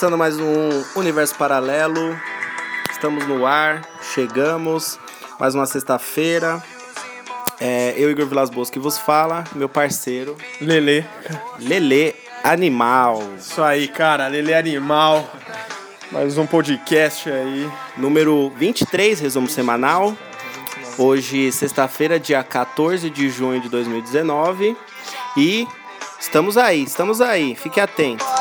Começando mais um Universo Paralelo. Estamos no ar, chegamos. Mais uma sexta-feira. É, eu, Igor Vilas Boas, que vos fala, meu parceiro. Lele. Lele Animal. Isso aí, cara. Lele Animal. Mais um podcast aí. Número 23, resumo semanal. Hoje, sexta-feira, dia 14 de junho de 2019. E estamos aí, estamos aí. Fique atento.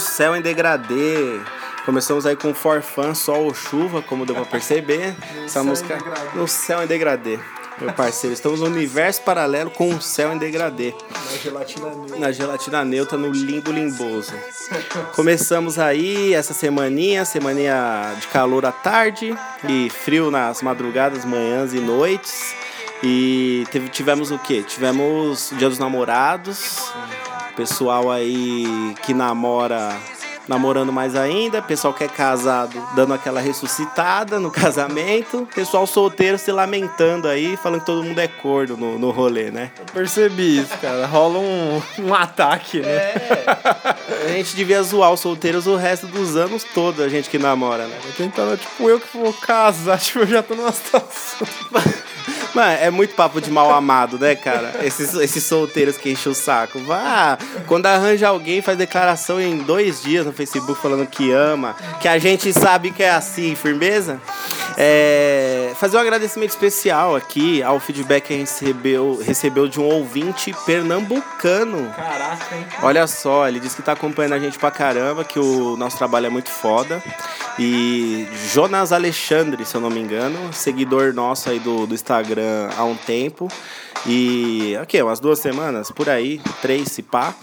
Céu em degradê. Começamos aí com Forfã, Sol ou Chuva, como deu pra perceber. Essa música no céu em degradê. Meu parceiro, estamos no universo paralelo com o céu em degradê. Na gelatina negra. Na gelatina neutra, no limbo limboso. Começamos aí essa semaninha, semaninha de calor à tarde e frio nas madrugadas, manhãs e noites. E teve, tivemos o quê? Tivemos o Dia dos Namorados, pessoal aí que namora, namorando mais ainda, pessoal que é casado dando aquela ressuscitada no casamento, pessoal solteiro se lamentando aí, falando que todo mundo é corno no, no rolê, né? Eu percebi isso, cara. Rola um, um ataque, né? A gente devia zoar os solteiros o resto dos anos todo, a gente que namora, né? Tentando, tipo, eu que vou casar, tipo, eu já tô numa situação. Mano, é muito papo de mal amado, né, cara? Esses, esses solteiros que enchem o saco. Vá, quando arranja alguém, faz declaração em dois dias no Facebook falando que ama, que a gente sabe que é assim, firmeza. É, fazer um agradecimento especial aqui ao feedback que a gente recebeu, recebeu de um ouvinte pernambucano. Caraca, hein? Olha só, ele disse que tá acompanhando a gente pra caramba, que o nosso trabalho é muito foda. E Jonas Alexandre, se eu não me engano, seguidor nosso aí do, do Instagram há um tempo. E, ok, umas duas semanas, por aí, três se pá.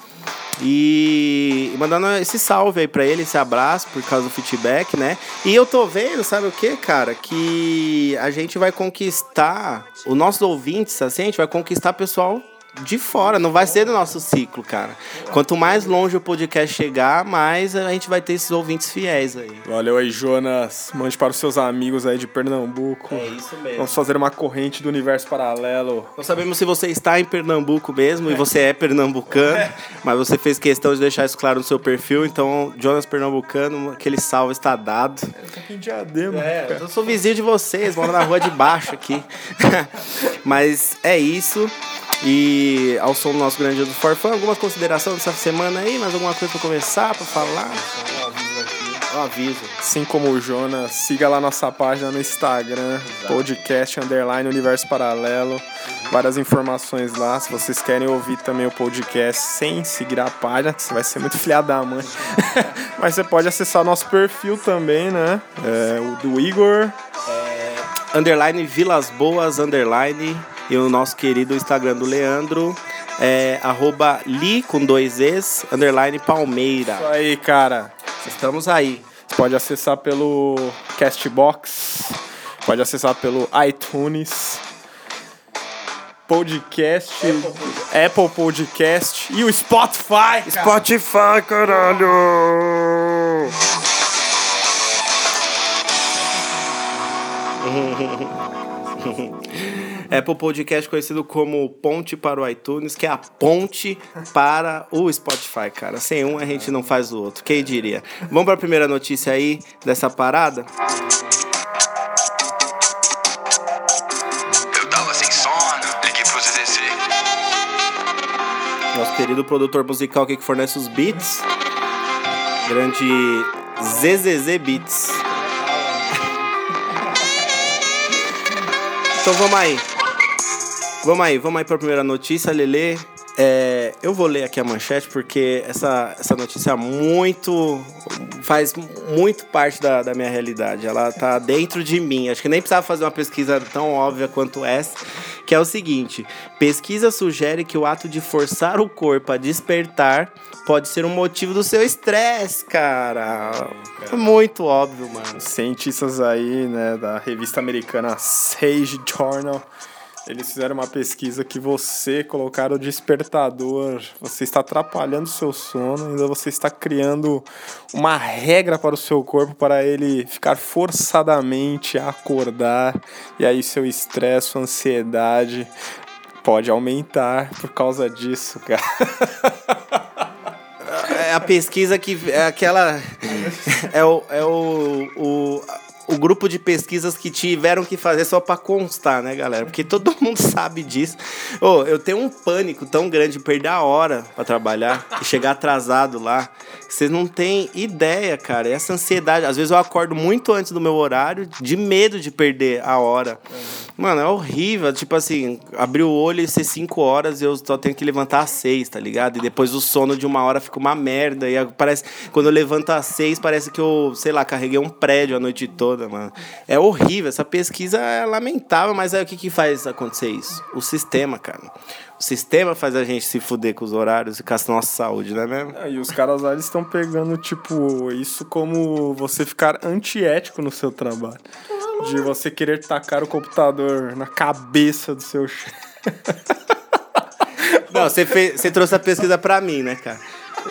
E mandando esse salve aí pra ele, esse abraço por causa do feedback, né? E eu tô vendo, sabe o que, cara? Que a gente vai conquistar, os nossos ouvintes, assim, a gente vai conquistar pessoal de fora, não vai ser do nosso ciclo, cara. Quanto mais longe o podcast chegar, mais a gente vai ter esses ouvintes fiéis aí. Valeu aí, Jonas. Mande para os seus amigos aí de Pernambuco. É isso mesmo. Vamos fazer uma corrente do universo paralelo. Não sabemos se você está em Pernambuco mesmo e você é pernambucano, mas você fez questão de deixar isso claro no seu perfil, então, Jonas Pernambucano, aquele salve está dado. Em Diadema. É, eu sou vizinho de vocês, moro na rua de baixo aqui. Mas é isso. E ao som do nosso grande do Forfã, alguma consideração dessa semana aí? Mais alguma coisa pra começar, pra falar? Um aviso. Assim como o Jonas, siga lá nossa página no Instagram, podcast underline universo paralelo. Várias informações lá. Se vocês querem ouvir também o podcast sem seguir a página, que você vai ser muito filha da mãe. Mas você pode acessar nosso perfil também, né? É, o do Igor. Underline Vilas Boas, underline. E o nosso querido Instagram do Leandro é arroba li com dois es, underline Palmeira. Isso aí, cara. Estamos aí. Você pode acessar pelo Castbox, pode acessar pelo iTunes, podcast, Apple Podcast e o Spotify. cara. Spotify, caralho! Apple Podcast conhecido como Ponte para o iTunes, que é a ponte para o Spotify, cara. Sem um a gente não faz o outro. Quem diria? Vamos para a primeira notícia aí dessa parada? Nosso querido produtor musical que fornece os beats. Grande ZZZ Beats. Então vamos aí. Vamos aí, vamos aí para a primeira notícia, Lele. É, eu vou ler aqui a manchete porque essa, essa notícia muito. faz muito parte da, da minha realidade. Ela tá dentro de mim. Acho que nem precisava fazer uma pesquisa tão óbvia quanto essa. Que é o seguinte: pesquisa sugere que o ato de forçar o corpo a despertar pode ser um motivo do seu estresse, cara. É muito óbvio, mano. Cientistas aí, né, da revista americana Sage Journal Eles fizeram uma pesquisa que você colocar o despertador, você está atrapalhando o seu sono, ainda você está criando uma regra para o seu corpo para ele ficar forçadamente a acordar e aí seu estresse, sua ansiedade pode aumentar por causa disso, cara. É a pesquisa que. É aquela. É o. É o, o o grupo de pesquisas que tiveram que fazer só pra constar, né, galera? Porque todo mundo sabe disso. Ô, eu tenho um pânico tão grande de perder a hora pra trabalhar e chegar atrasado lá. Vocês não têm ideia, cara. Essa ansiedade. Às vezes eu acordo muito antes do meu horário, de medo de perder a hora. Mano, é horrível. Tipo assim, abrir o olho e ser 5 horas e eu só tenho que levantar às 6, tá ligado? E depois o sono de uma hora fica uma merda. E parece. Quando eu levanto às 6, parece que eu, sei lá, carreguei um prédio a noite toda, mano. É horrível. Essa pesquisa é lamentável, mas aí o que, que faz acontecer isso? O sistema, cara. O sistema faz a gente se fuder com os horários e com a nossa saúde, não é mesmo? É, E os caras lá estão pegando, tipo, isso como você ficar antiético no seu trabalho. De você querer tacar o computador na cabeça do seu chefe. Não, você, fez, você trouxe a pesquisa pra mim, né, cara?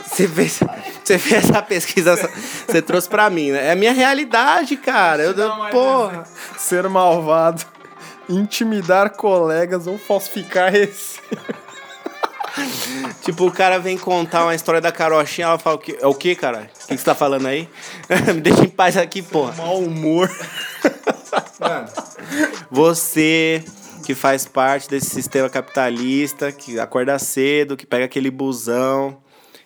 Você fez, você fez essa pesquisa, você trouxe pra mim, né? É a minha realidade, cara. Eu, eu, porra. Ser malvado, intimidar colegas ou falsificar receita. Tipo, o cara vem contar uma história da carochinha, ela fala, o quê? é o que, cara? O que você tá falando aí? Me deixa em paz aqui, porra. Mau humor. Você que faz parte desse sistema capitalista, que acorda cedo, que pega aquele busão,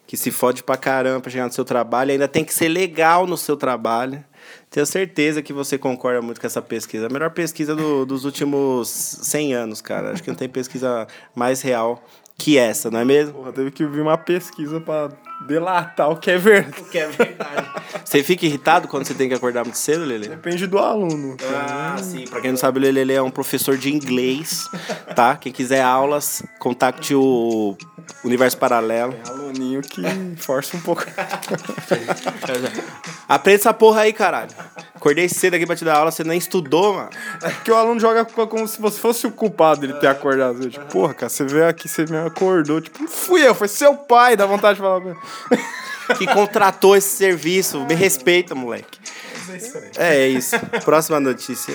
que se fode pra caramba pra chegar no seu trabalho, ainda tem que ser legal no seu trabalho. Tenho certeza que você concorda muito com essa pesquisa. A melhor pesquisa do- dos últimos 100 anos, cara. Acho que não tem pesquisa mais real que essa, não é mesmo? Porra, teve que vir uma pesquisa pra delatar o que é verdade. Que é verdade. Você fica irritado quando você tem que acordar muito cedo, Lele? Depende do aluno. Ah, sim. Pra quem não sabe, o Lelele é um professor de inglês, tá? Quem quiser aulas, contacte o Universo Paralelo. Aluninho que força um pouco. Aprende essa porra aí, caralho. Acordei cedo aqui pra te dar aula, você nem estudou, mano. Porque o aluno joga co- como se você fosse o culpado dele ter acordado. Eu, Tipo, porra, cara, você veio aqui, você me acordou. Tipo, não fui eu, foi seu pai, dá vontade de falar. Que contratou esse serviço. Me respeita, moleque. É isso. Próxima notícia.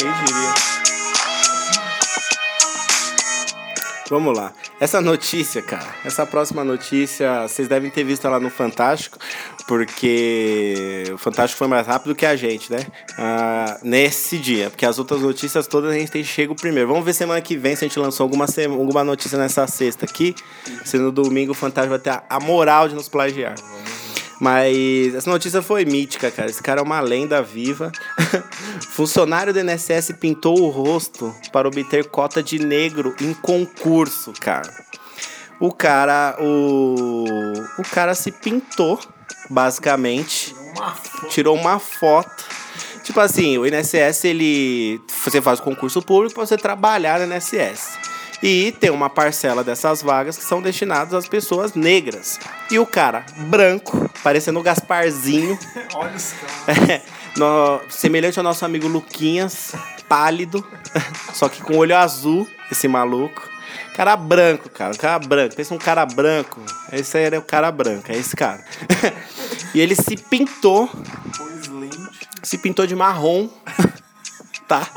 Quem diria? Vamos lá. Essa notícia, cara, essa próxima notícia, vocês devem ter visto ela no Fantástico, porque o Fantástico foi mais rápido que a gente, né? Ah, nesse dia, porque as outras notícias todas a gente tem chego primeiro. Vamos ver semana que vem se a gente lançou alguma, alguma notícia nessa sexta aqui. Se no domingo o Fantástico vai ter a moral de nos plagiar. Mas essa notícia foi mítica, cara. Esse cara é uma lenda viva. Funcionário do INSS pintou o rosto para obter cota de negro em concurso, cara. O cara, o, o cara se pintou, basicamente. Tirou uma foto. Tipo assim, o INSS, ele. Você faz o concurso público para você trabalhar no INSS. E tem uma parcela dessas vagas que são destinadas às pessoas negras. E o cara, branco, parecendo o Gasparzinho. Olha os caras. É, no- semelhante ao nosso amigo Luquinhas, pálido, só que com olho azul, esse maluco. Cara branco, cara, um cara branco. Pensa um cara branco. Esse aí era o cara branco, é esse cara. e ele se pintou, se pintou de marrom, tá?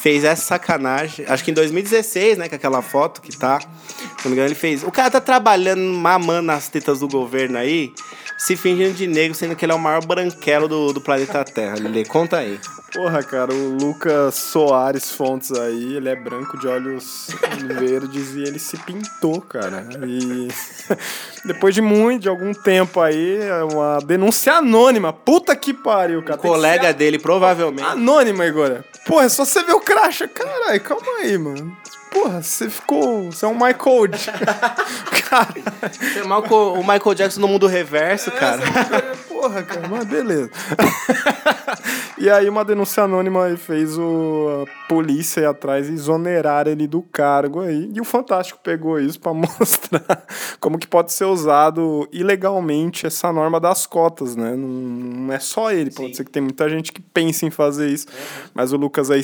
Fez essa sacanagem. Acho que em 2016, né, com aquela foto que tá. Se não me engano, ele fez. O cara tá trabalhando, mamando nas tetas do governo aí, se fingindo de negro, sendo que ele é o maior branquelo do, do planeta Terra. Lele, conta aí. Porra, cara, o Lucas Soares Fontes aí, ele é branco de olhos verdes e ele se pintou, cara. E depois de muito, de algum tempo aí, é uma denúncia anônima. Puta que pariu, cara. O colega ser dele, provavelmente. Anônima, Igor. Porra, é só você ver o cracha. Caralho, calma aí, mano. Porra, você ficou. Você é um Michael. Cara. Você é o Michael Jackson no mundo reverso, cara. Porra, cara, mas beleza. e aí uma denúncia anônima aí fez o, a polícia ir atrás e exonerar ele do cargo aí. E o Fantástico pegou isso pra mostrar como que pode ser usado ilegalmente essa norma das cotas, né? Não, não é só ele, pode ser que tem muita gente que pensa em fazer isso. Mas o Lucas aí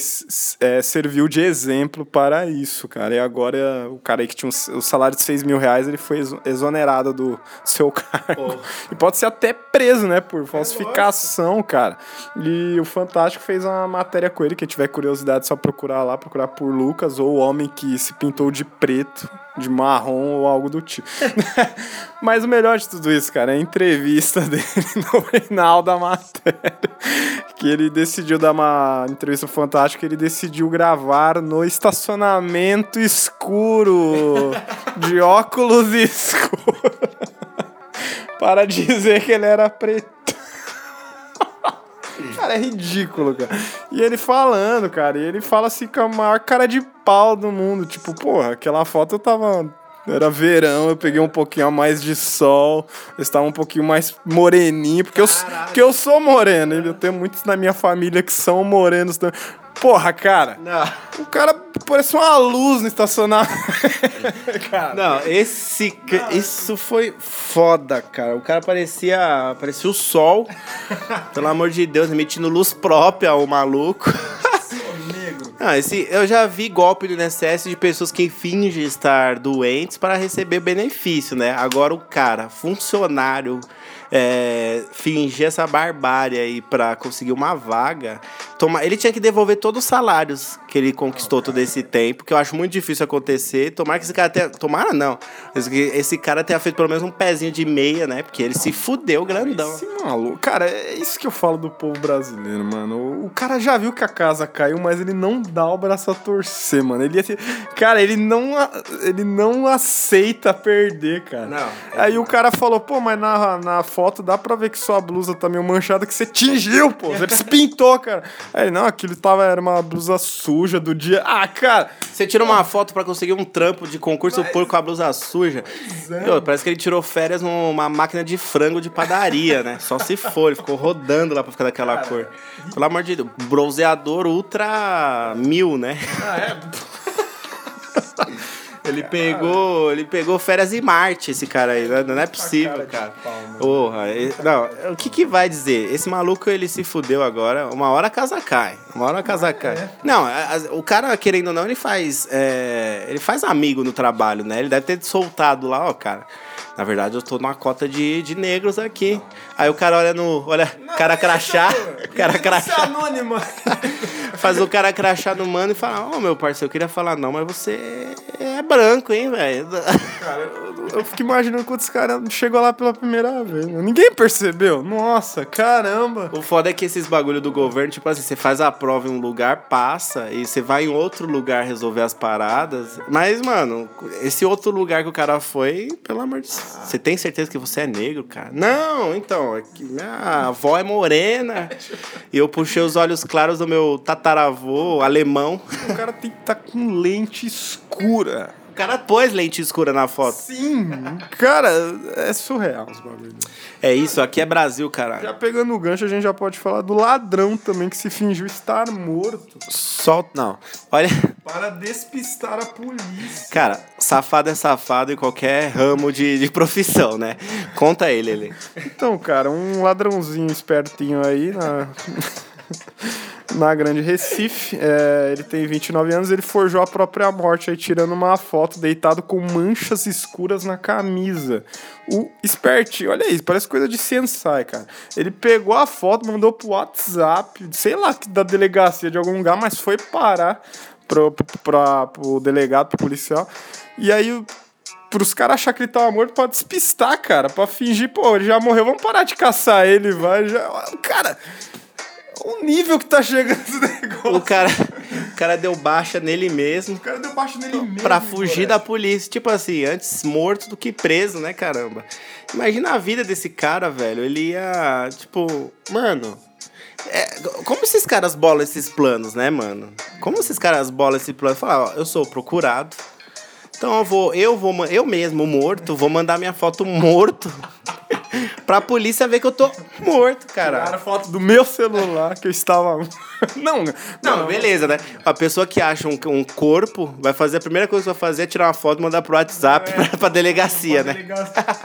é, serviu de exemplo para isso, cara. E agora o cara aí que tinha um, o salário de 6 mil reais, ele foi exo- exonerado do seu cargo. E pode ser até preso, né? Por falsificação, cara. E o Fantástico fez uma matéria com ele. Quem tiver curiosidade, é só procurar lá, procurar por Lucas ou o homem que se pintou de preto, de marrom ou algo do tipo. Mas o melhor de tudo isso, cara, é a entrevista dele no final da matéria. Que ele decidiu dar uma entrevista fantástica, ele decidiu gravar no estacionamento escuro, de óculos escuros, para dizer que ele era preto. Cara, é ridículo, cara. E ele falando, cara, e ele fala assim com a maior cara de pau do mundo. Tipo, porra, aquela foto eu tava. Era verão, eu peguei um pouquinho a mais de sol, eu estava um pouquinho mais moreninho, porque eu, porque eu sou moreno, eu tenho muitos na minha família que são morenos também. Porra, cara, Não. o cara parece uma luz no estacionamento. Não, esse. ca- Isso foi foda, cara. O cara parecia. Parecia o sol. Pelo amor de Deus, emitindo luz própria, o maluco. Não, esse, eu já vi golpe do INSS de pessoas que fingem estar doentes para receber benefício, né? Agora o cara, funcionário, é, fingir essa barbárie aí para conseguir uma vaga, toma, ele tinha que devolver todos os salários que ele conquistou todo esse tempo, que eu acho muito difícil acontecer. Tomara que esse cara tenha. Tomara não. Esse, esse cara tenha feito pelo menos um pezinho de meia, né? Porque ele se fudeu grandão. Esse maluco, cara, é isso que eu falo do povo brasileiro, mano. O, cara já viu que a casa caiu, mas ele não dá o braço a torcer, mano. Ele, assim, cara, ele não, ele não aceita perder, cara. Não, Aí o cara falou, pô, mas na, na foto dá pra ver que sua blusa tá meio manchada, que você tingiu, pô. Você se pintou, cara. Aí, ele, não, aquilo tava, era uma blusa suja do dia. Ah, cara, Você tira uma foto pra conseguir um trampo de concurso público com a blusa suja. Pô, parece que ele tirou férias numa máquina de frango de padaria, né? Só se for, ele ficou rodando lá pra ficar daquela cor. Pelo amor de Deus, bronzeador ultra mil, né? Ele pegou, ele pegou férias em Marte, esse cara aí. Não, não é possível, cara. Porra, não, o que que vai dizer? Esse maluco, ele se fudeu agora. Uma hora a casa cai. Uma hora a casa cai. Não, o cara, querendo ou não, ele faz. é, ele faz amigo no trabalho, né? Ele deve ter soltado lá, ó, cara. Na verdade, eu tô numa cota de, de negros aqui. Aí o cara olha no. Olha, cara crachá. Cara crachá. anônima. Faz o cara crachá no mano e fala: Ô meu parceiro, eu queria falar, não, mas você é branco, hein, velho? Cara, eu, eu fico imaginando quando esse cara chegou lá pela primeira vez. Ninguém percebeu. Nossa, caramba. O foda é que esses bagulho do governo, tipo assim, você faz a prova em um lugar, passa, e você vai em outro lugar resolver as paradas. Mas, mano, esse outro lugar que o cara foi, pelo amor de Deus. Você tem certeza que você é negro, cara? Não, então, é que minha avó é morena. E eu puxei os olhos claros do meu tataravô alemão. O cara tem que estar com lente escura. O cara pôs lente escura na foto. Sim, cara, é surreal os bagulhos. É isso, aqui é Brasil, cara. Já pegando o gancho, a gente já pode falar do ladrão também que se fingiu estar morto Solta. Não. Olha. para despistar a polícia. Cara, safado é safado em qualquer ramo de, de profissão, né? Conta ele, ele. Então, cara, um ladrãozinho espertinho aí na. Na Grande Recife, É, ele tem 29 anos, ele forjou a própria morte aí, tirando uma foto deitado com manchas escuras na camisa. O espertinho, olha isso, parece coisa de Sensai, cara. Ele pegou a foto, mandou pro WhatsApp, sei lá, da delegacia de algum lugar, mas foi parar pro, pro, pra, pro delegado, pro policial. E aí pros caras achar que ele tava morto pra despistar, cara. Pra fingir, pô, ele já morreu, vamos parar de caçar ele, vai. Já... Cara, o nível que tá chegando esse negócio. O cara, o cara deu baixa nele mesmo O cara deu baixo nele mesmo. pra fugir da moleque. polícia. Tipo assim, antes morto do que preso, né, caramba? Imagina a vida desse cara, velho. Ele ia, tipo, mano. É, como esses caras bolam esses planos, né, mano? Como esses caras bolam esse plano? Falar, ó, eu sou procurado. Então eu vou, eu vou, eu mesmo morto, vou mandar minha foto morto pra polícia ver que eu tô Morto, cara. Tiraram foto do meu celular que eu estava. não, Não, beleza, né? A pessoa que acha um, um corpo vai fazer, a primeira coisa que vai fazer é tirar uma foto e mandar pro WhatsApp pra, pra delegacia, né?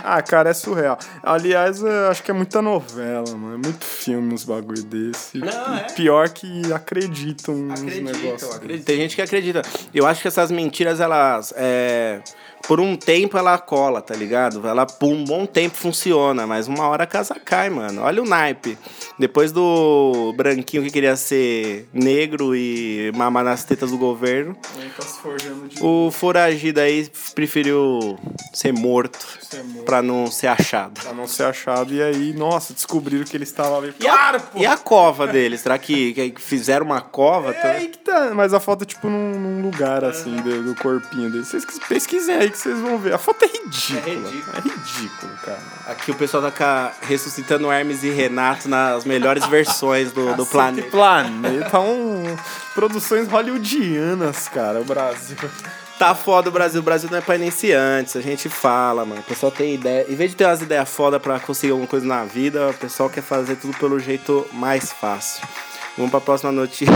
Ah, cara, é surreal. Aliás, eu acho que é muita novela, mano. É muito filme uns bagulho desse. Não, é. Pior que acreditam nos negócios. acredito. Tem gente que acredita. Eu acho que essas mentiras, elas. é, por um tempo ela cola, tá ligado? Ela por um bom tempo funciona, mas uma hora a casa cai, mano. Olha o naipe. Depois do branquinho que queria ser negro e mamar nas tetas do governo, Tá se forjando de o foragido aí preferiu ser morto ser morto. pra não ser achado. pra não ser achado. E aí, nossa, descobriram que ele estava ali. E a, e a cova dele? Será que, que fizeram uma cova? É aí que tá. Mas a foto é tipo num, num lugar assim do, do corpinho dele. Vocês pesquisem aí que vocês vão ver. A foto é ridícula. É ridículo. É ridículo, cara. Aqui o pessoal tá ressuscitando Hermes e Renato nas melhores versões do, do planeta. Planeta. Um, produções hollywoodianas, cara, o Brasil. Tá foda o Brasil. O Brasil não é pra iniciantes. A gente fala, mano. O pessoal tem ideia. Em vez de ter umas ideias foda pra conseguir alguma coisa na vida, o pessoal quer fazer tudo pelo jeito mais fácil. Vamos pra próxima notícia.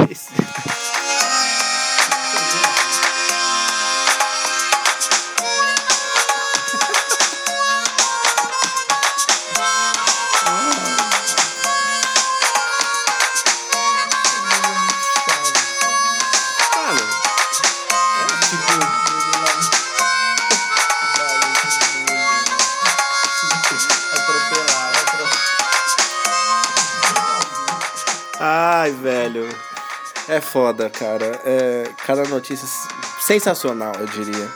Velho. É foda, cara. É cada notícia sensacional, eu diria.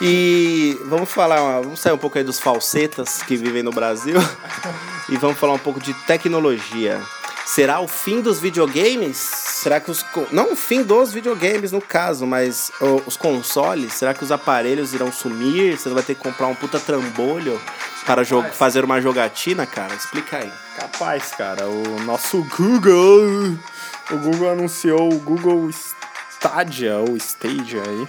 E vamos falar, vamos sair um pouco aí dos falsetas que vivem no Brasil e vamos falar um pouco de tecnologia. Será o fim dos videogames? Será que os. Não o fim dos videogames, no caso, mas os consoles? Será que os aparelhos irão sumir? Você vai ter que comprar um puta trambolho para fazer uma jogatina, cara? Explica aí. Capaz, cara. O nosso Google. O Google anunciou o Google Stadia ou Stadia aí.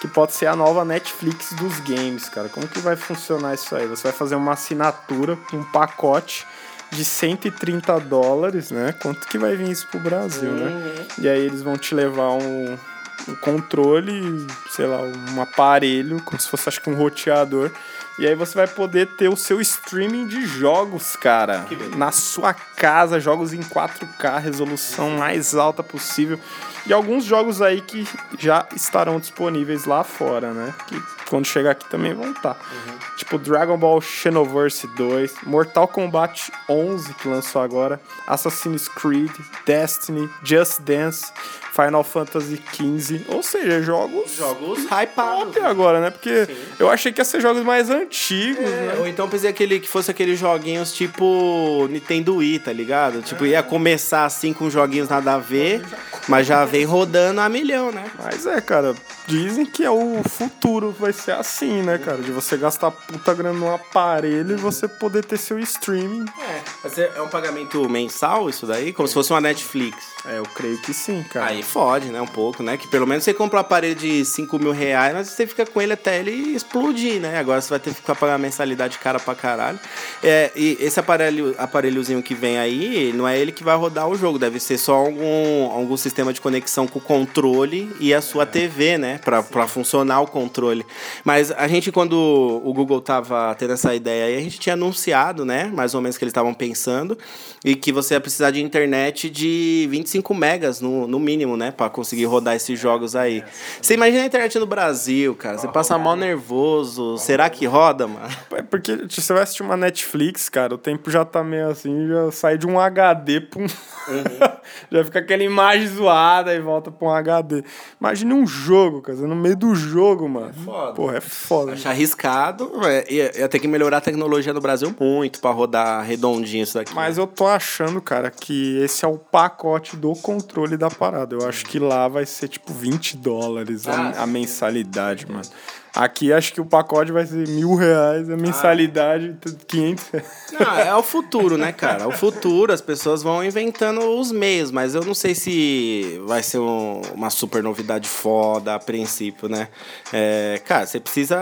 Que pode ser a nova Netflix dos games, cara. Como que vai funcionar isso aí? Você vai fazer uma assinatura, um pacote de 130 dólares, né? Quanto que vai vir isso pro Brasil, né? E aí eles vão te levar um, um controle, sei lá, um aparelho, como se fosse acho que um roteador. E aí você vai poder ter o seu streaming de jogos, cara. Na sua casa, jogos em 4K, resolução mais alta possível. E alguns jogos aí que já estarão disponíveis lá fora, né? Que quando chegar aqui também vão estar. Tipo Dragon Ball Xenoverse 2, Mortal Kombat 11 que lançou agora, Assassin's Creed, Destiny, Just Dance, Final Fantasy XV. Ou seja, jogos Jogos hypados. top agora, né? Porque eu achei que ia ser jogos mais antigos, É, né? ou então pensei aquele, que fosse aqueles joguinhos tipo Nintendo Wii, tá ligado? Tipo, ia começar assim com joguinhos nada a ver, mas já vem rodando a milhão, né? Mas é, cara, dizem que é o futuro, vai ser assim, né, cara? De você gastar puta grana num aparelho e você poder ter seu streaming. É, mas é é um pagamento mensal isso daí? Como se fosse uma Netflix. É, eu creio que sim, cara. Aí fode, né, um pouco, né? Que pelo menos você compra um aparelho de 5 mil reais, mas você fica com ele até ele explodir, né? Agora você vai ter que ficar pagando mensalidade cara pra caralho. É, e esse aparelho, aparelhozinho que vem aí, não é ele que vai rodar o jogo, deve ser só algum, algum sistema de conexão com o controle e a sua TV, né? Pra, pra funcionar o controle. Mas a gente, quando o Google tava tendo essa ideia aí, a gente tinha anunciado, né? Mais ou menos que eles estavam pensando, e que você ia precisar de internet de 25 megas no, no mínimo, né? Pra conseguir rodar esses jogos aí. Você imagina a internet no Brasil, cara. Você passa mal nervoso. Será que roda, mano? É porque se você vai assistir uma Netflix, cara, o tempo já tá meio assim, já sai de um HD pra um. já fica aquela imagem zoada e volta pra um HD. Imagine um jogo, cara, no meio do jogo, mano. foda. Porra, é foda. Acho arriscado. É, ia, ia ter que melhorar a tecnologia no Brasil muito pra rodar redondinho isso daqui. Mas eu tô achando, cara, que esse é o pacote do controle da parada. Eu acho que lá vai ser tipo 20 dólares a, Ah, a mensalidade, mano. Aqui acho que o pacote vai ser mil reais, a mensalidade, 500 reais. Não, é o futuro, né, cara? O futuro, as pessoas vão inventando os meios, mas eu não sei se vai ser um- uma super novidade foda a princípio, né? É, cara, você precisa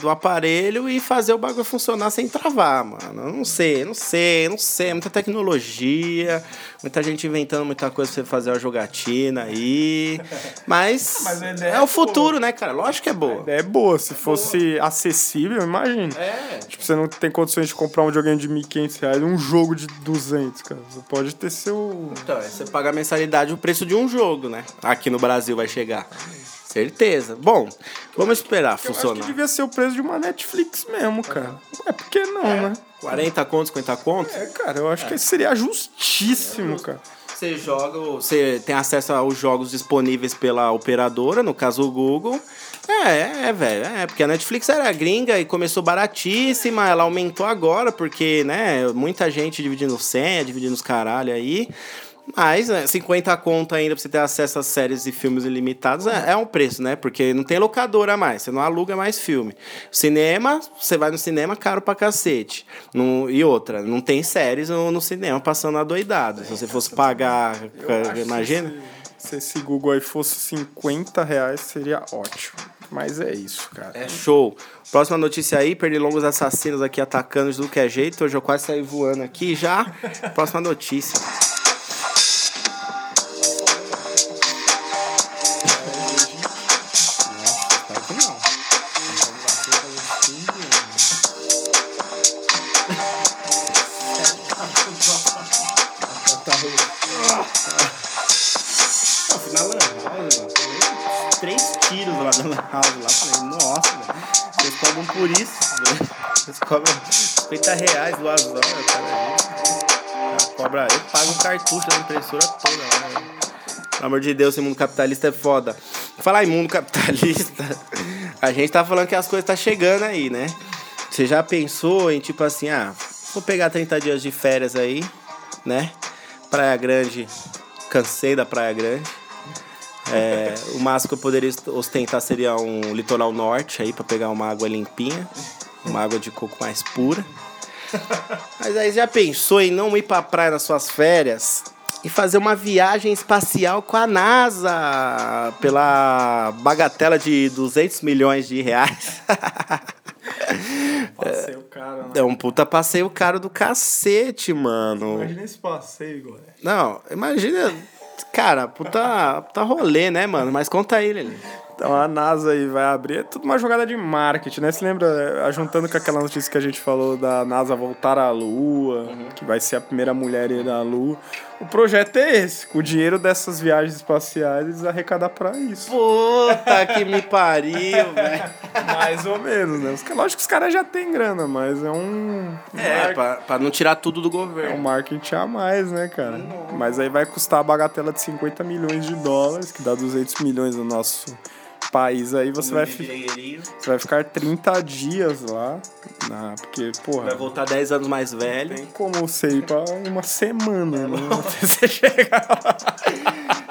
do aparelho e fazer o bagulho funcionar sem travar, mano. Eu não sei, não sei, não sei. Muita tecnologia, muita gente inventando muita coisa pra você fazer a jogatina aí. Mas, Mas é é o futuro, né, cara? Lógico que é boa. É boa, se fosse acessível, imagina. É. Tipo, você não tem condições de comprar um videogame de 1.500 reais, um jogo de 200, cara. Você pode ter seu... Então, é você paga a mensalidade o preço de um jogo, né? Aqui no Brasil vai chegar. Certeza. Bom, vamos esperar Eu acho que funcionar. devia ser o preço de uma Netflix mesmo, cara. É por que não, né? 40 contos, 50 contos? É, cara, eu acho que seria justíssimo, cara. Você joga, você tem acesso aos jogos disponíveis pela operadora, no caso o Google. É, é, velho, é, porque a Netflix era gringa e começou baratíssima, ela aumentou agora, porque, né, muita gente dividindo senha, dividindo os caralho aí. Mas, né, 50 conto ainda pra você ter acesso a séries e filmes ilimitados é, é um preço, né? Porque não tem locadora mais, você não aluga mais filme. Cinema, você vai no cinema caro pra cacete. E outra, não tem séries no, no cinema passando adoidado. Se você fosse pagar, imagina. Se, se esse Google aí fosse 50 reais, seria ótimo. Mas é isso, cara. É show. Próxima notícia aí, pernilongos assassinos aqui atacando de tudo que é jeito. Hoje eu quase saí voando aqui já. Próxima notícia. House lá. Falei, nossa, velho. Vocês cobram por isso, velho. Vocês cobram 50 reais duas horas, cara. Cobra, eu pago um cartucho da impressora toda velho. Pelo amor de Deus, esse mundo capitalista é foda. Falar em mundo capitalista, a gente tá falando que as coisas tá chegando aí, né? Você já pensou em tipo assim, ah, vou pegar 30 dias de férias aí, né? Praia Grande, cansei da Praia Grande. É, o máximo que eu poderia ostentar seria um litoral norte aí pra pegar uma água limpinha, uma água de coco mais pura. Mas aí já pensou em não ir pra praia nas suas férias e fazer uma viagem espacial com a NASA pela bagatela de 200 milhões de reais? Passeio, cara. né? É um puta passeio caro do cacete, mano. Imagina esse passeio, Igor. Não, imagina. Cara, puta, puta rolê, né, mano? Mas conta aí. Então a NASA aí vai abrir, é tudo uma jogada de marketing, né? Você lembra, é, juntando com aquela notícia que a gente falou da NASA voltar à Lua, que vai ser a primeira mulher a ir à Lua. O projeto é esse, com o dinheiro dessas viagens espaciais, arrecadar pra isso. Puta que me pariu, velho. Mais ou menos, né? Lógico que os caras já têm grana, mas é um. É, pra, pra não tirar tudo do É um governo. marketing a mais, né, cara? Mas aí vai custar a bagatela de 50 milhões de dólares, que dá 200 milhões no nosso país aí. Você vai, você vai ficar 30 dias lá, na, porque, porra, Vai voltar 10 anos mais velho. tem como você ir pra uma semana, né? Até você chegar lá.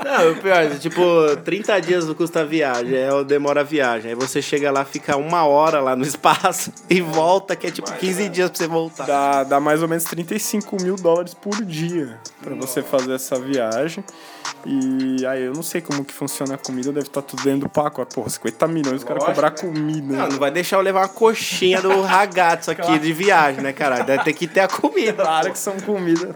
Não, o pior, é, tipo, 30 dias não custa a viagem, é, demora a viagem. Aí você chega lá, fica uma hora lá no espaço e volta, que é tipo 15 dias pra você voltar. Dá, dá mais ou menos 35 mil dólares por dia pra você fazer essa viagem. E aí eu não sei como que funciona a comida, deve estar tudo dentro do pacote. Porra, 50 milhões, os caras Lógico, cobrar né? comida. Não, não vai deixar eu levar uma coxinha do ragazzo aqui de viagem, né, cara? Deve ter que ter a comida. Claro que são comidas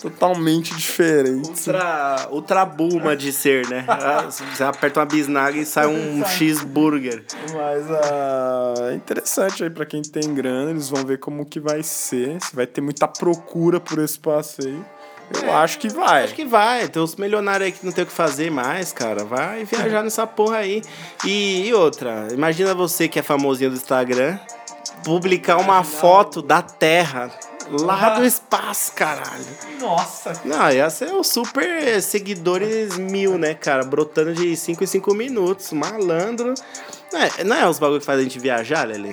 totalmente diferentes. Ultra, ultra bulma de ser, né? Ah, Você aperta uma bisnaga e sai um cheeseburger. Mas ah, é interessante aí pra quem tem grana, eles vão ver como que vai ser, se vai ter muita procura por esse passeio. Eu acho que vai. Acho que vai. Tem uns milionários aí que não tem o que fazer mais, cara. Vai viajar nessa porra aí. E, e outra, imagina você que é famosinho do Instagram, publicar uma foto da Terra lá do espaço, caralho. Nossa. Não, ia ser o super seguidores mil, né, cara? Brotando de 5 em 5 minutos. Malandro. Não é, não é os bagulho que faz a gente viajar, Lele?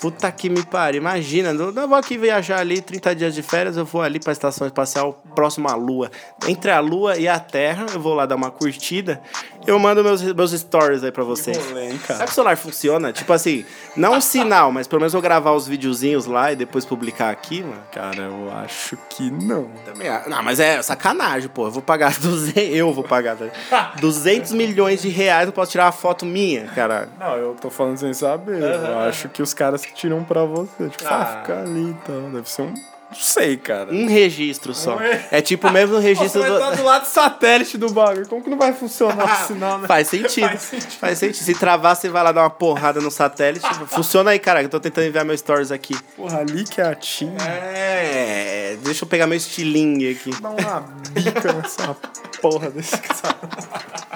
Puta que me pariu. Imagina, eu vou aqui viajar ali 30 dias de férias, eu vou ali pra estação espacial próximo à Lua. Entre a Lua e a Terra, eu vou lá dar uma curtida. Eu mando meus, meus stories aí pra vocês. rolê, hein, cara? Sabe que o celular funciona? Tipo assim, não um sinal, mas pelo menos eu gravar os videozinhos lá e depois publicar aqui, mano. Cara, eu acho que não. Também, ah, não, mas é sacanagem, pô. Eu vou pagar 200, eu vou pagar tá? 200 milhões de reais, eu posso tirar uma foto minha, cara. Não, eu tô falando sem saber. Eu acho que os caras que tiram pra você. Tipo, ah, Ah. fica ali então. Deve ser um. Não sei, cara. Um registro só. É tipo mesmo no registro Você vai estar do... do lado do satélite do bagulho. Como que não vai funcionar o sinal, né? Faz sentido. Faz sentido. Faz sentido. Se travar, você vai lá dar uma porrada no satélite. Funciona aí, cara. Eu tô tentando enviar meus stories aqui. Porra, ali que é a TIM. É. Deixa eu pegar meu estilingue aqui. Dá uma bica nessa porra desse cara.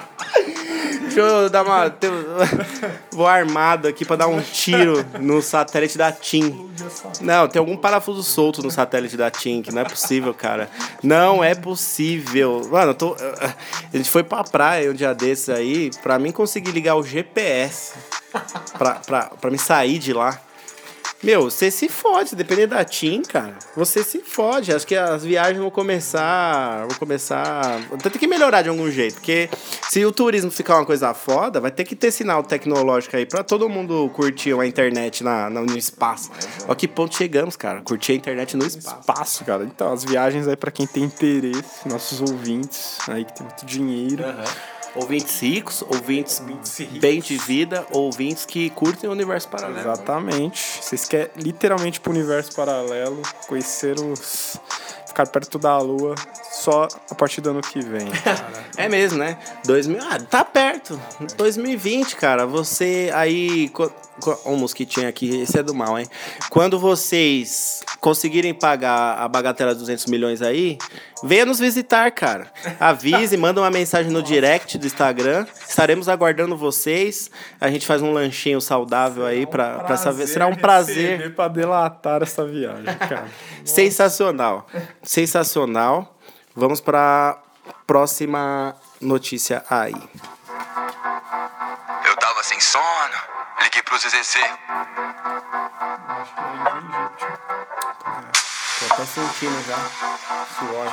Deixa eu dar uma. Vou armado aqui pra dar um tiro no satélite da TIM. Não, tem algum parafuso solto no satélite da TIM, que não é possível, cara. Não é possível. Mano, eu tô. A gente foi pra praia um dia desses aí, pra mim conseguir ligar o GPS pra, pra, pra me sair de lá. Meu, você se fode, dependendo da TIM, cara. Você se fode. Acho que as viagens vão começar. Vão começar. Tem que melhorar de algum jeito. Porque se o turismo ficar uma coisa foda, vai ter que ter sinal tecnológico aí pra todo mundo curtir a internet na, na- no espaço. Ó que ponto chegamos, cara. Curtir a internet no espaço. Espaço, cara. Então, as viagens aí pra quem tem interesse, nossos ouvintes aí que tem muito dinheiro. Ouvintes ricos, ouvintes bem de vida, ouvintes que curtem o universo paralelo. Exatamente. Vocês querem literalmente pro universo paralelo, conhecer os. ficar perto da lua só a partir do ano que vem. É mesmo, né? 2000, ah, tá perto. 2020, cara, você aí. Um mosquitinho aqui, esse é do mal, hein? Quando vocês conseguirem pagar a bagatela de 200 milhões aí, venha nos visitar, cara. Avise, manda uma mensagem no direct do Instagram. Estaremos aguardando vocês. A gente faz um lanchinho saudável aí pra, pra saber. Será um prazer. pra delatar essa viagem, cara. Sensacional. Sensacional. Vamos pra próxima notícia aí. Eu tava sem sono, liguei pro ZZZ. Tô até sentindo já. Suor.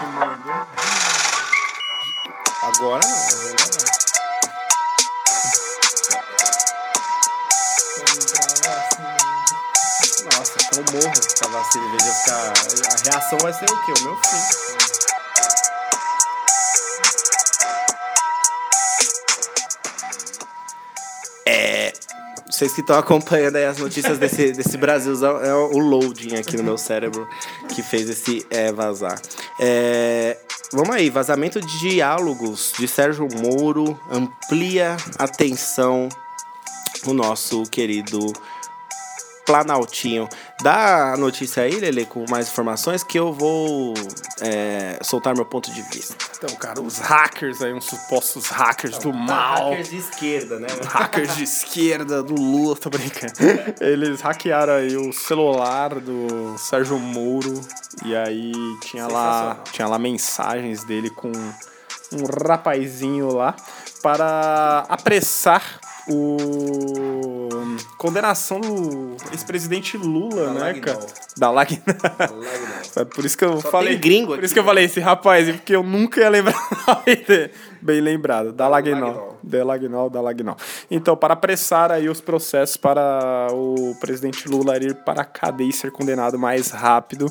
Agora não, agora não. Nossa, eu morro com a vacina em vez de eu ficar. A reação vai ser o quê? O meu fim. Vocês que estão acompanhando aí as notícias desse, desse Brasilzão, é o loading aqui no meu cérebro que fez esse é, vazar. É, vamos aí, vazamento de diálogos de Sérgio Moro amplia a tensão no nosso querido Planaltinho. Dá a notícia aí, Lele, com mais informações que eu vou é, soltar meu ponto de vista. Então, cara, os hackers aí, uns supostos hackers do mal. Hackers de esquerda, né? Hackers de esquerda, do Lula, tô brincando. Eles hackearam aí o celular do Sérgio Moro e aí tinha lá, tinha lá mensagens dele com um rapazinho lá para apressar o condenação do ex-presidente Lula, Da né, Lagnol. cara? Da Lagnol. É por isso que eu Só falei. gringo por aqui, isso que eu falei esse rapaz, porque eu nunca ia lembrar. Bem lembrado. Da Lagnol. Lagnol. Da Lagnol, da Lagnol. Então, para apressar aí os processos para o presidente Lula ir para a cadeia e ser condenado mais rápido.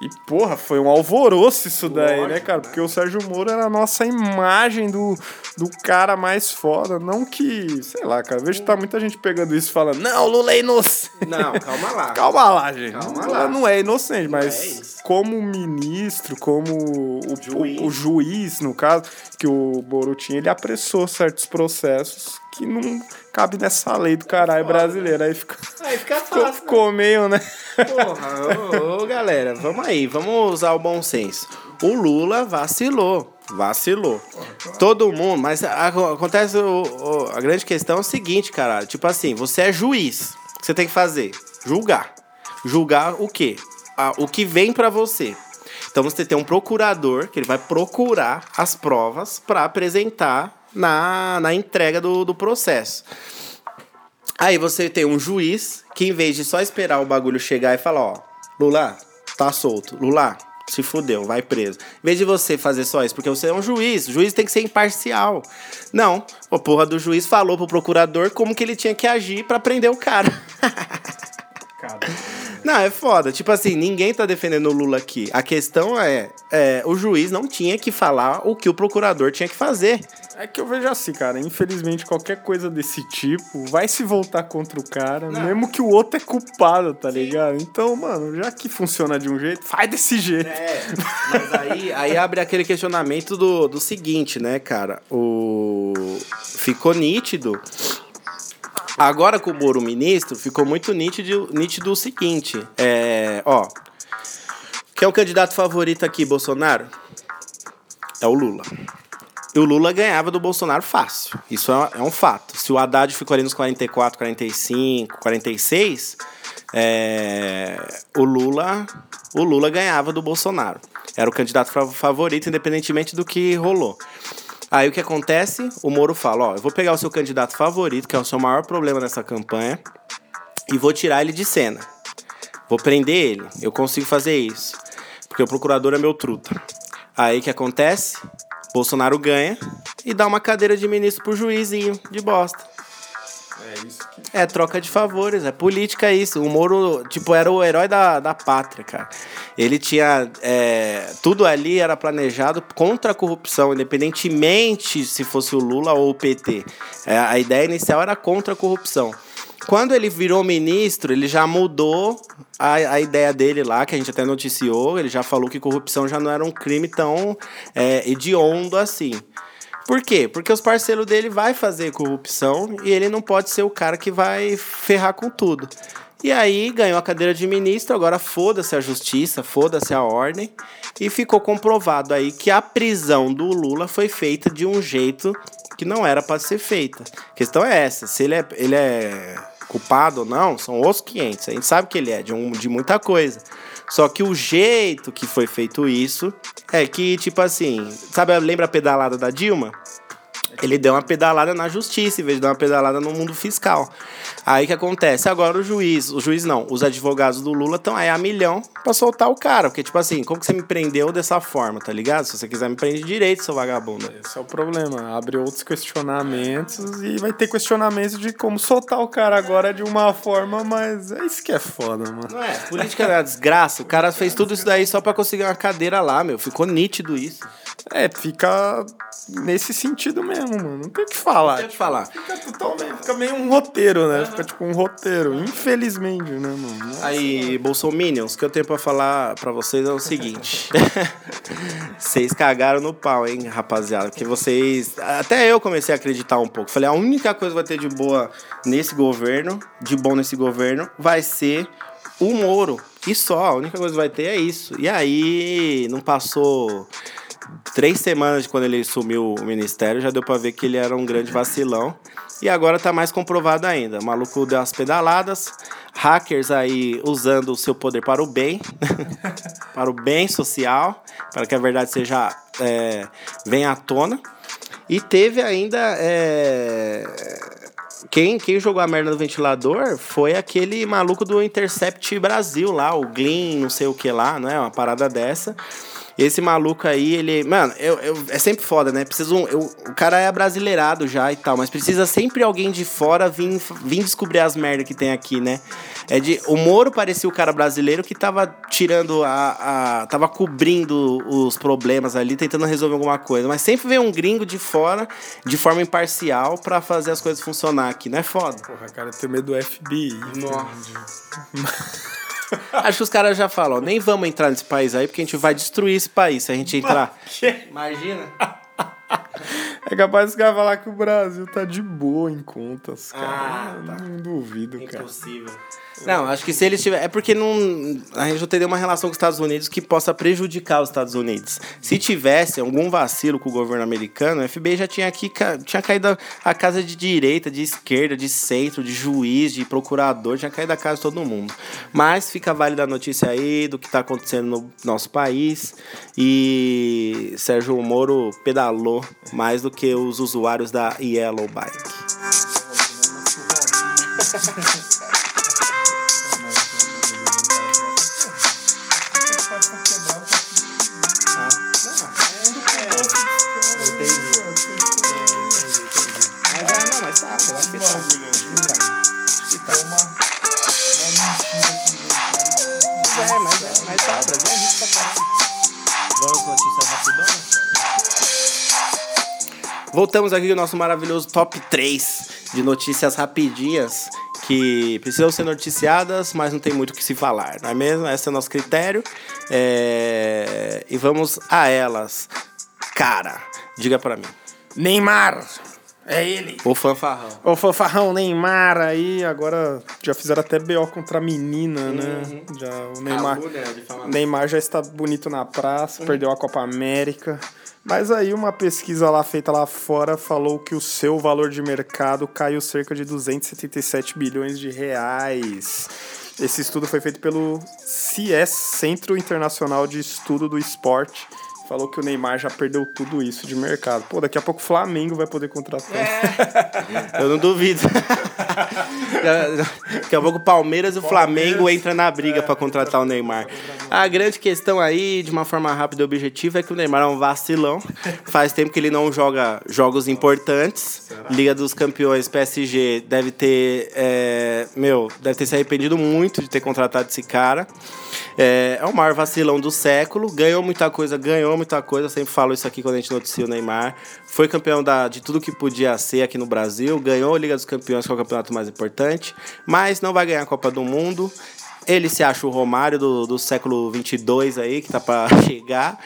E, porra, foi um alvoroço isso daí, né, Lógico, cara? né? Porque o Sérgio Moro era a nossa imagem do, do cara mais foda. Não que, sei lá, cara. Vejo que tá muita gente pegando isso e falando, não, Lula é inocente. Não, calma lá. Calma lá, gente. Calma Lula lá. não é inocente, é mas isso. como ministro, como o Juiz. o, o juiz, no caso, que o Moro tinha, ele apressou certos processos que não cabe nessa lei do caralho brasileira. Aí ficou, Aí fica fácil. ficou meio, né? Porra, ô, ô, galera, vamos aí, vamos usar o bom senso. O Lula vacilou. Vacilou. Todo mundo, mas a- acontece o- o- a grande questão é o seguinte, cara. Tipo assim, você é juiz. O que você tem que fazer? Julgar. Julgar o quê? Ah, o que vem pra você. Então você tem um procurador que ele vai procurar as provas pra apresentar na, na entrega do, do processo. Aí você tem um juiz que, em vez de só esperar o bagulho chegar e falar, ó, Lula, tá solto. Lula, se fudeu, vai preso. Em vez de você fazer só isso, porque você é um juiz, o juiz tem que ser imparcial. Não, a porra do juiz falou pro procurador como que ele tinha que agir pra prender o cara. Não, é foda. Tipo assim, ninguém tá defendendo o Lula aqui. A questão é, é, o juiz não tinha que falar o que o procurador tinha que fazer. É que eu vejo assim, cara, infelizmente qualquer coisa desse tipo vai se voltar contra o cara, mesmo que o outro é culpado, tá ligado? Então, mano, já que funciona de um jeito, faz desse jeito. É, mas aí, aí abre aquele questionamento do, do seguinte, né, cara? O... Ficou nítido. Agora com o Moro ministro, ficou muito nítido, nítido o seguinte. É, ó. Quem é o candidato favorito aqui, Bolsonaro? É o Lula. O Lula ganhava do Bolsonaro fácil. Isso é, é um fato. Se o Haddad ficou ali nos 44, 45, 46, é, o Lula o Lula ganhava do Bolsonaro. Era o candidato fa- favorito, independentemente do que rolou. Aí o que acontece? O Moro fala: Ó, eu vou pegar o seu candidato favorito, que é o seu maior problema nessa campanha, e vou tirar ele de cena. Vou prender ele. Eu consigo fazer isso. Porque o procurador é meu truta. Aí o que acontece? Bolsonaro ganha e dá uma cadeira de ministro pro juizinho de bosta. É isso que. É troca de favores, é política isso. O Moro, tipo, era o herói da, da pátria, cara. Ele tinha. é, tudo ali era planejado contra a corrupção, independentemente se fosse o Lula ou o PT. É, a ideia inicial era contra a corrupção. Quando ele virou ministro, ele já mudou a, a ideia dele lá, que a gente até noticiou. Ele já falou que corrupção já não era um crime tão é, hediondo assim. Por quê? Porque os parceiros dele vai fazer corrupção e ele não pode ser o cara que vai ferrar com tudo. E aí ganhou a cadeira de ministro, agora foda-se a justiça, foda-se a ordem. E ficou comprovado aí que a prisão do Lula foi feita de um jeito que não era para ser feita. A questão é essa, se ele é, ele é culpado ou não, são os 500. A gente sabe que ele é de, um, de muita coisa. Só que o jeito que foi feito isso é que, tipo assim, sabe, lembra a pedalada da Dilma? Ele deu uma pedalada na justiça em vez de dar uma pedalada no mundo fiscal. Aí o que acontece? Agora o juiz, o juiz não, os advogados do Lula estão aí a milhão pra soltar o cara. Porque, tipo assim, como que você me prendeu dessa forma, tá ligado? Se você quiser me prender direito, seu vagabundo. Esse é o problema. Abre outros questionamentos e vai ter questionamentos de como soltar o cara agora de uma forma, mas é isso que é foda, mano. Não é? Política é uma desgraça. O cara fez tudo isso daí só pra conseguir uma cadeira lá, meu. Ficou nítido isso. É, fica nesse sentido mesmo, mano. Não tem o que falar. Deixa eu te falar. Fica totalmente, fica meio um roteiro, né? Fica tipo um roteiro. Infelizmente, né, mano? Aí, Bolsominions, o que eu tenho pra falar pra vocês é o seguinte. vocês cagaram no pau, hein, rapaziada? Porque vocês. Até eu comecei a acreditar um pouco. Falei, a única coisa que vai ter de boa nesse governo, de bom nesse governo, vai ser o Moro. E só, a única coisa que vai ter é isso. E aí, não passou três semanas de quando ele sumiu o ministério, já deu pra ver que ele era um grande vacilão. E agora tá mais comprovado ainda. O maluco deu as pedaladas, hackers aí usando o seu poder para o bem, para o bem social, para que a verdade seja é, à tona. E teve ainda. é, quem, quem jogou a merda no ventilador foi aquele maluco do Intercept Brasil lá, o Glyn, não sei o que lá, não é? Uma parada dessa. Esse maluco aí, ele. Mano, eu, eu, é sempre foda, né? Precisa um, eu, o cara é brasileirado já e tal, mas precisa sempre alguém de fora vir, vir descobrir as merdas que tem aqui, né? É de, o Moro parecia o cara brasileiro que tava tirando a, a. tava cobrindo os problemas ali, tentando resolver alguma coisa. Mas sempre vem um gringo de fora, de forma imparcial, pra fazer as coisas funcionar aqui, não é foda? Porra, cara, tem medo do FBI. Acho que os caras já falam, ó, nem vamos entrar nesse país aí, porque a gente vai destruir esse país se a gente entrar. Imagina. É capaz dos caras falar que o Brasil tá de boa em contas, cara. Ah, tá. Não duvido, cara. Impossível. Não, acho que se eles tiverem. É porque não, a gente não teria uma relação com os Estados Unidos que possa prejudicar os Estados Unidos. Se tivesse algum vacilo com o governo americano, o FBI já tinha aqui tinha caído a, a casa de direita, de esquerda, de centro, de juiz, de procurador, tinha caído a casa de todo mundo. Mas fica válida a notícia aí do que tá acontecendo no nosso país. E Sérgio Moro pedalou mais do que que os usuários da Yellow Bike. É, mas, mas tá, Brasil é rico pra caralho. Vamos notícias rapidão? Voltamos aqui o nosso maravilhoso top 3 de notícias rapidinhas que precisam ser noticiadas, mas não tem muito o que se falar, não é mesmo? Esse é o nosso critério. É, E vamos a elas. Cara, diga pra mim. Neymar! É ele! O fanfarrão. Ô, fanfarrão, Neymar aí, agora já fizeram até BO contra a menina, Uhum. né? Já, o Neymar, Neymar. Neymar já está bonito na praça, perdeu a Copa América. Mas aí uma pesquisa lá feita lá fora falou que o seu valor de mercado caiu cerca de 277 bilhões de reais. Esse estudo foi feito pelo CIES, Centro Internacional de Estudo do Esporte. Falou que o Neymar já perdeu tudo isso de mercado. Pô, daqui a pouco o Flamengo vai poder contratar. Eu não duvido. Daqui a pouco o Palmeiras e o Flamengo entram na briga pra contratar o Neymar. A grande questão aí, de uma forma rápida e objetiva, é que o Neymar é um vacilão. Faz tempo que ele não joga jogos importantes. Liga dos Campeões, PSG, deve ter. é, meu, deve ter se arrependido muito de ter contratado esse cara. É, é o maior vacilão do século. Ganhou muita coisa, ganhou muita coisa. Eu sempre falo isso aqui quando a gente noticia o Neymar. Foi campeão da, de tudo que podia ser aqui no Brasil. Ganhou a Liga dos Campeões, que é o campeonato mais importante. Mas não vai ganhar a Copa do Mundo. Ele se acha o Romário do, do século 22 aí, que tá pra chegar.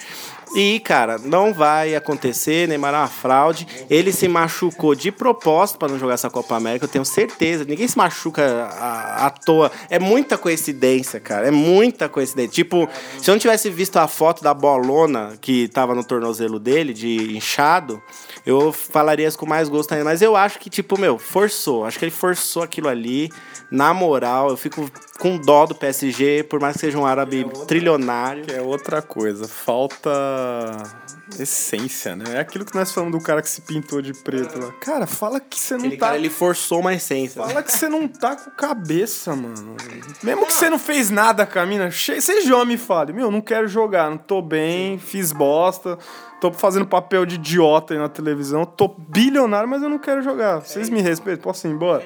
E, cara, não vai acontecer. Neymar é uma fraude. Ele se machucou de propósito para não jogar essa Copa América, eu tenho certeza. Ninguém se machuca à, à toa. É muita coincidência, cara. É muita coincidência. Tipo, se eu não tivesse visto a foto da bolona que tava no tornozelo dele, de inchado, eu falaria isso com mais gosto ainda. Mas eu acho que, tipo, meu, forçou. Acho que ele forçou aquilo ali. Na moral, eu fico com dó do PSG, por mais que seja um árabe trilionário. Que é outra coisa, falta essência, né? É aquilo que nós falamos do cara que se pintou de preto lá. Cara, fala que você não Aquele tá. cara, ele forçou uma essência. Fala que você não tá com cabeça, mano. Mesmo que você não fez nada com a mina, che- seja homem e fale, meu, não quero jogar, não tô bem, fiz bosta, tô fazendo papel de idiota aí na televisão, tô bilionário, mas eu não quero jogar. Vocês me respeitam, posso ir embora?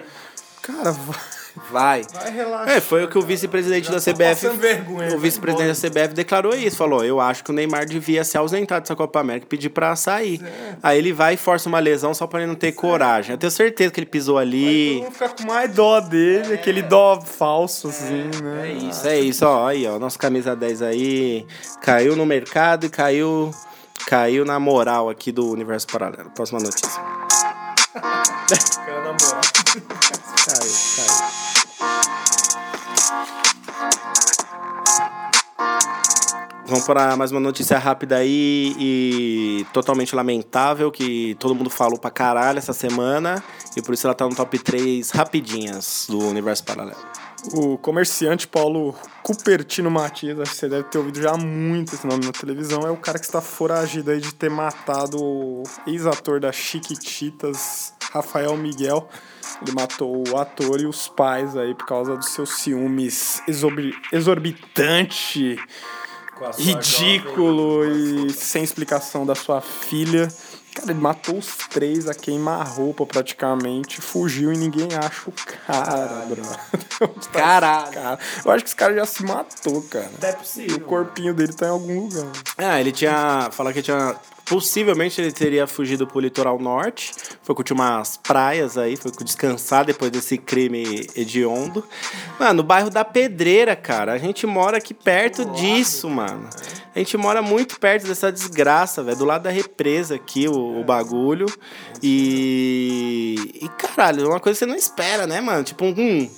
Cara, vai. Vai. Vai relaxar. É, foi o que o vice-presidente da CBF. passando vergonha, o vai vice-presidente da CBF declarou isso. Falou: Eu acho que o Neymar devia se ausentar dessa Copa América e pedir pra sair. É. Aí ele vai e força uma lesão só pra ele não ter coragem. Eu tenho certeza que ele pisou ali. mundo fica com mais dó dele, aquele dó falso, assim, né? É isso, é isso, ó. Aí, ó. Nosso camisa 10 aí caiu no mercado e caiu. Caiu na moral aqui do Universo Paralelo. Próxima notícia. Cara, na moral. Vamos para mais uma notícia rápida aí e totalmente lamentável que todo mundo falou pra caralho essa semana e por isso ela tá no top 3 rapidinhas do Universo Paralelo. O comerciante Paulo Cupertino Matias, acho que você deve ter ouvido já muito esse nome na televisão, é o cara que está foragido aí de ter matado o ex-ator da Chiquititas, Rafael Miguel. Ele matou o ator e os pais aí por causa dos seus ciúmes exorbi- ridículo e sem explicação da sua filha. Cara, ele matou os três a queima-roupa praticamente, fugiu e ninguém acha o cara, bro. Onde tá Caralho. cara? Eu acho que esse cara já se matou, cara. É E possível. o corpinho dele tá em algum lugar. Ah, ele tinha. Fala que tinha. Possivelmente ele teria fugido pro litoral norte. Foi curtir umas praias aí, foi descansar depois desse crime hediondo. Mano, no bairro da Pedreira, cara. A gente mora aqui perto disso, mano. A gente mora muito perto dessa desgraça, velho. Do lado da represa aqui, o, o bagulho. E. E caralho, é uma coisa que você não espera, né, mano? Tipo, um.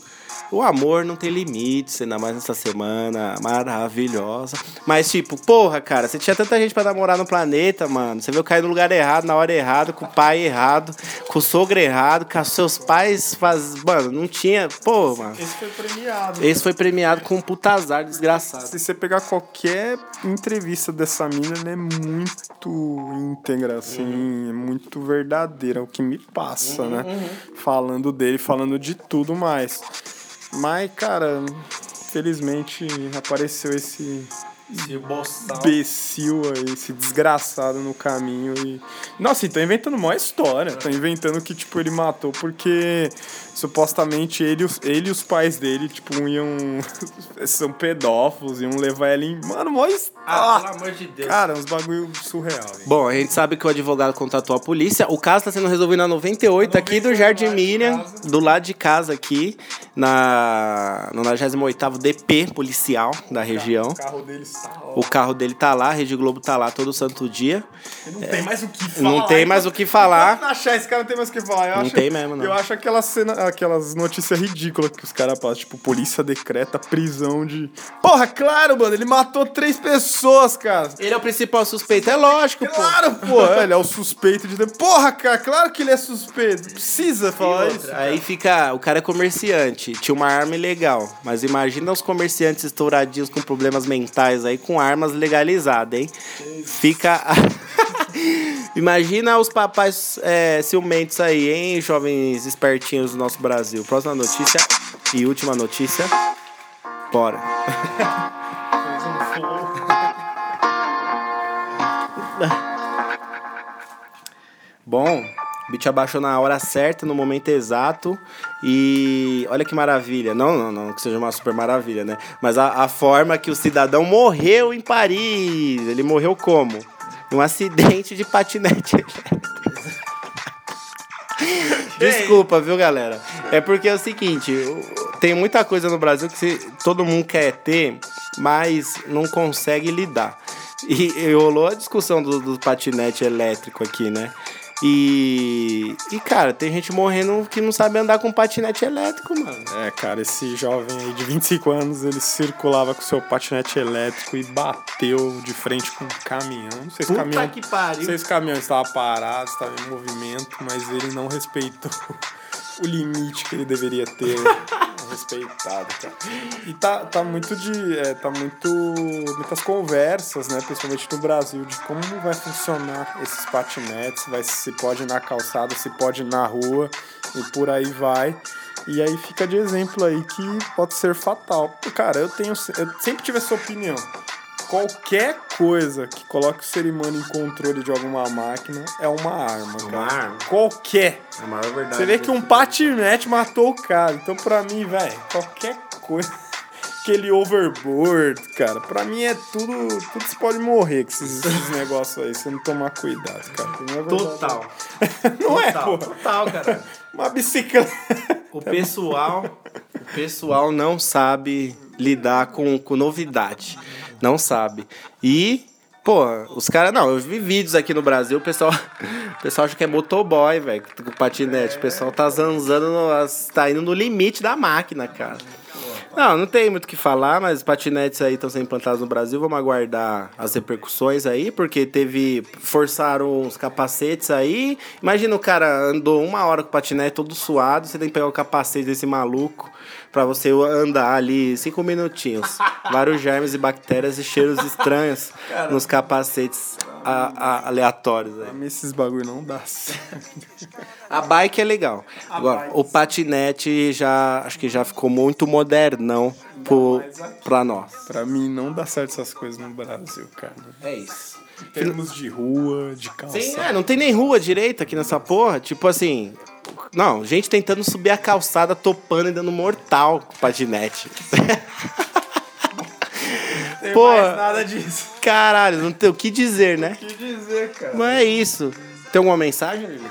O amor não tem limites, ainda mais nessa semana maravilhosa. Mas, tipo, porra, cara, você tinha tanta gente pra namorar no planeta, mano. Você veio cair no lugar errado, na hora errada, com o pai errado, com o sogro errado, com seus pais faz. Mano, não tinha. Pô, mano. Esse foi premiado. Esse foi premiado com um puta azar desgraçado. Se você pegar qualquer entrevista dessa mina, ela é muito íntegra, assim, é muito verdadeira, é o que me passa, né? Falando dele, falando de tudo mais. Mas, cara, felizmente apareceu esse Esse boçal. imbecil aí, esse desgraçado no caminho e. Nossa, e tá inventando uma história. Tá inventando que, tipo, ele matou porque supostamente ele, e os- ele e os pais dele, tipo, iam. são pedófilos, iam levar ele em. Mano, mó Ah, Ah, pelo amor de Deus. Cara, uns bagulho surreal. velho. Bom, a gente sabe que o advogado contatou a polícia. O caso está sendo resolvido na 98, aqui do 98, Jardim lá Miriam, do lado de casa aqui, na, no 98º DP policial da região. O carro dele está O carro dele tá lá, a Rede Globo tá lá todo santo dia. Não tem mais o que falar. Não tem mais o que falar. Achar esse cara, não tem mais o que falar. Eu Não acho, tem mesmo, não. Eu acho aquelas, cena, aquelas notícias ridículas que os caras passam. Tipo, polícia decreta prisão de. Porra, claro, mano. Ele matou três pessoas, cara. Ele é o principal suspeito, é lógico, pô. Claro, pô. Ele é o suspeito de. Porra, cara, claro que ele é suspeito. Precisa falar isso. Aí fica, o cara é comerciante, tinha uma arma ilegal, mas imagina os comerciantes estouradinhos com problemas mentais aí com armas legalizadas, hein? Fica Imagina os papais é, ciumentos aí, hein, jovens espertinhos do nosso Brasil. Próxima notícia e última notícia. Bora. Bom, o beat abaixou na hora certa, no momento exato. E olha que maravilha. Não, não, não que seja uma super maravilha, né? Mas a, a forma que o cidadão morreu em Paris. Ele morreu como? Num acidente de patinete Desculpa, viu, galera? É porque é o seguinte, tem muita coisa no Brasil que todo mundo quer ter, mas não consegue lidar. E, e rolou a discussão do, do patinete elétrico aqui, né? E, e, cara, tem gente morrendo que não sabe andar com patinete elétrico, mano. É, cara, esse jovem aí de 25 anos, ele circulava com seu patinete elétrico e bateu de frente com um caminhão. Não sei se Puta caminhão. que pariu. Não sei se o caminhão estava parado, estava em movimento, mas ele não respeitou o limite que ele deveria ter respeitado, cara. E tá, tá muito de. é, tá muito. muitas conversas, né? Principalmente no Brasil, de como vai funcionar esses patinetes, vai, se pode ir na calçada, se pode ir na rua e por aí vai. E aí fica de exemplo aí que pode ser fatal. Cara, eu tenho. Eu sempre tive essa opinião. Qualquer coisa que coloque o ser humano em controle de alguma máquina é uma arma, Uma cara. arma. Qualquer. É a maior verdade. Você vê que um patinete matou o cara. Então, pra mim, velho, qualquer coisa. Aquele overboard, cara, pra mim é tudo. Tudo se pode morrer com esses, esses negócios aí, se não tomar cuidado, cara. Não é verdade. Total. Não é, Total, pô. total, cara. Uma bicicleta. O pessoal, o pessoal não sabe lidar com, com novidade. Não sabe. E, pô, os caras. Não, eu vi vídeos aqui no Brasil, o pessoal. O pessoal acha que é motoboy, velho, com patinete. O pessoal tá zanzando, no, tá indo no limite da máquina, cara. Não, não tem muito o que falar, mas patinetes aí estão sendo implantados no Brasil. Vamos aguardar as repercussões aí, porque teve. Forçaram os capacetes aí. Imagina o cara andou uma hora com o patinete todo suado, você tem que pegar o capacete desse maluco pra você andar ali cinco minutinhos. Vários germes e bactérias e cheiros estranhos nos capacetes a- a- aleatórios aí. Esses bagulho não dá certo. A bike é legal. Agora, o patinete já acho que já ficou muito modernão pro, pra nós. Pra mim, não dá certo essas coisas no Brasil, cara. É isso. Em termos de rua, de calçada. Tem, é, não tem nem rua direita aqui nessa porra. Tipo assim. Não, gente tentando subir a calçada, topando e dando mortal com patinete. tem Pô. mais nada disso. Caralho, não tem o que dizer, né? O que dizer, cara? Mas é isso. Tem alguma mensagem, Lili?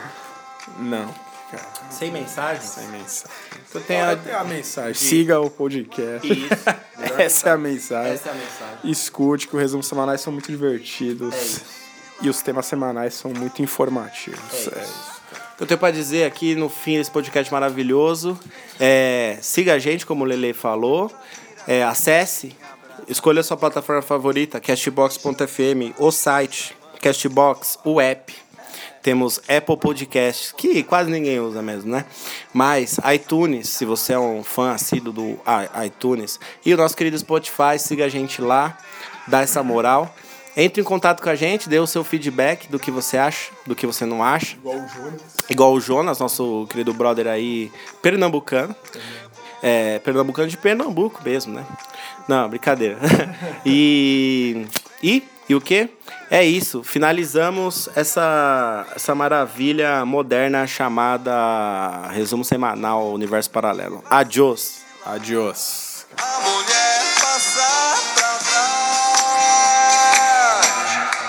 Não, cara. Sem mensagem? Sem mensagem. Então tem a... Tem a mensagem. Siga o podcast. Isso. Essa é a mensagem. Essa é a mensagem. Escute que os resumos semanais são muito divertidos. É isso. E os temas semanais são muito informativos. É É isso. O que eu tenho pra dizer aqui no fim desse podcast maravilhoso é siga a gente, como o Lele falou. É, acesse, escolha a sua plataforma favorita, castbox.fm, o site, Castbox, o app. Temos Apple Podcasts, que quase ninguém usa mesmo, né? Mas iTunes, se você é um fã assíduo do iTunes. E o nosso querido Spotify, siga a gente lá, dá essa moral. Entre em contato com a gente, dê o seu feedback do que você acha, do que você não acha. Igual o Jonas. Igual o Jonas, nosso querido brother aí, pernambucano. É, pernambucano de Pernambuco mesmo, né? Não, brincadeira. e. E? E o que? É isso. Finalizamos essa, essa maravilha moderna chamada Resumo Semanal Universo Paralelo. Adiós. Adiós. A mulher passar pra trás.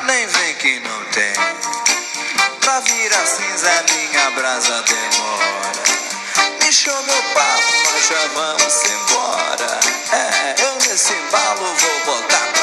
Nem vem que não tem. Pra virar cinza, minha brasa demora. Me show meu papo, nós já vamos embora. É, eu nesse embalo vou botar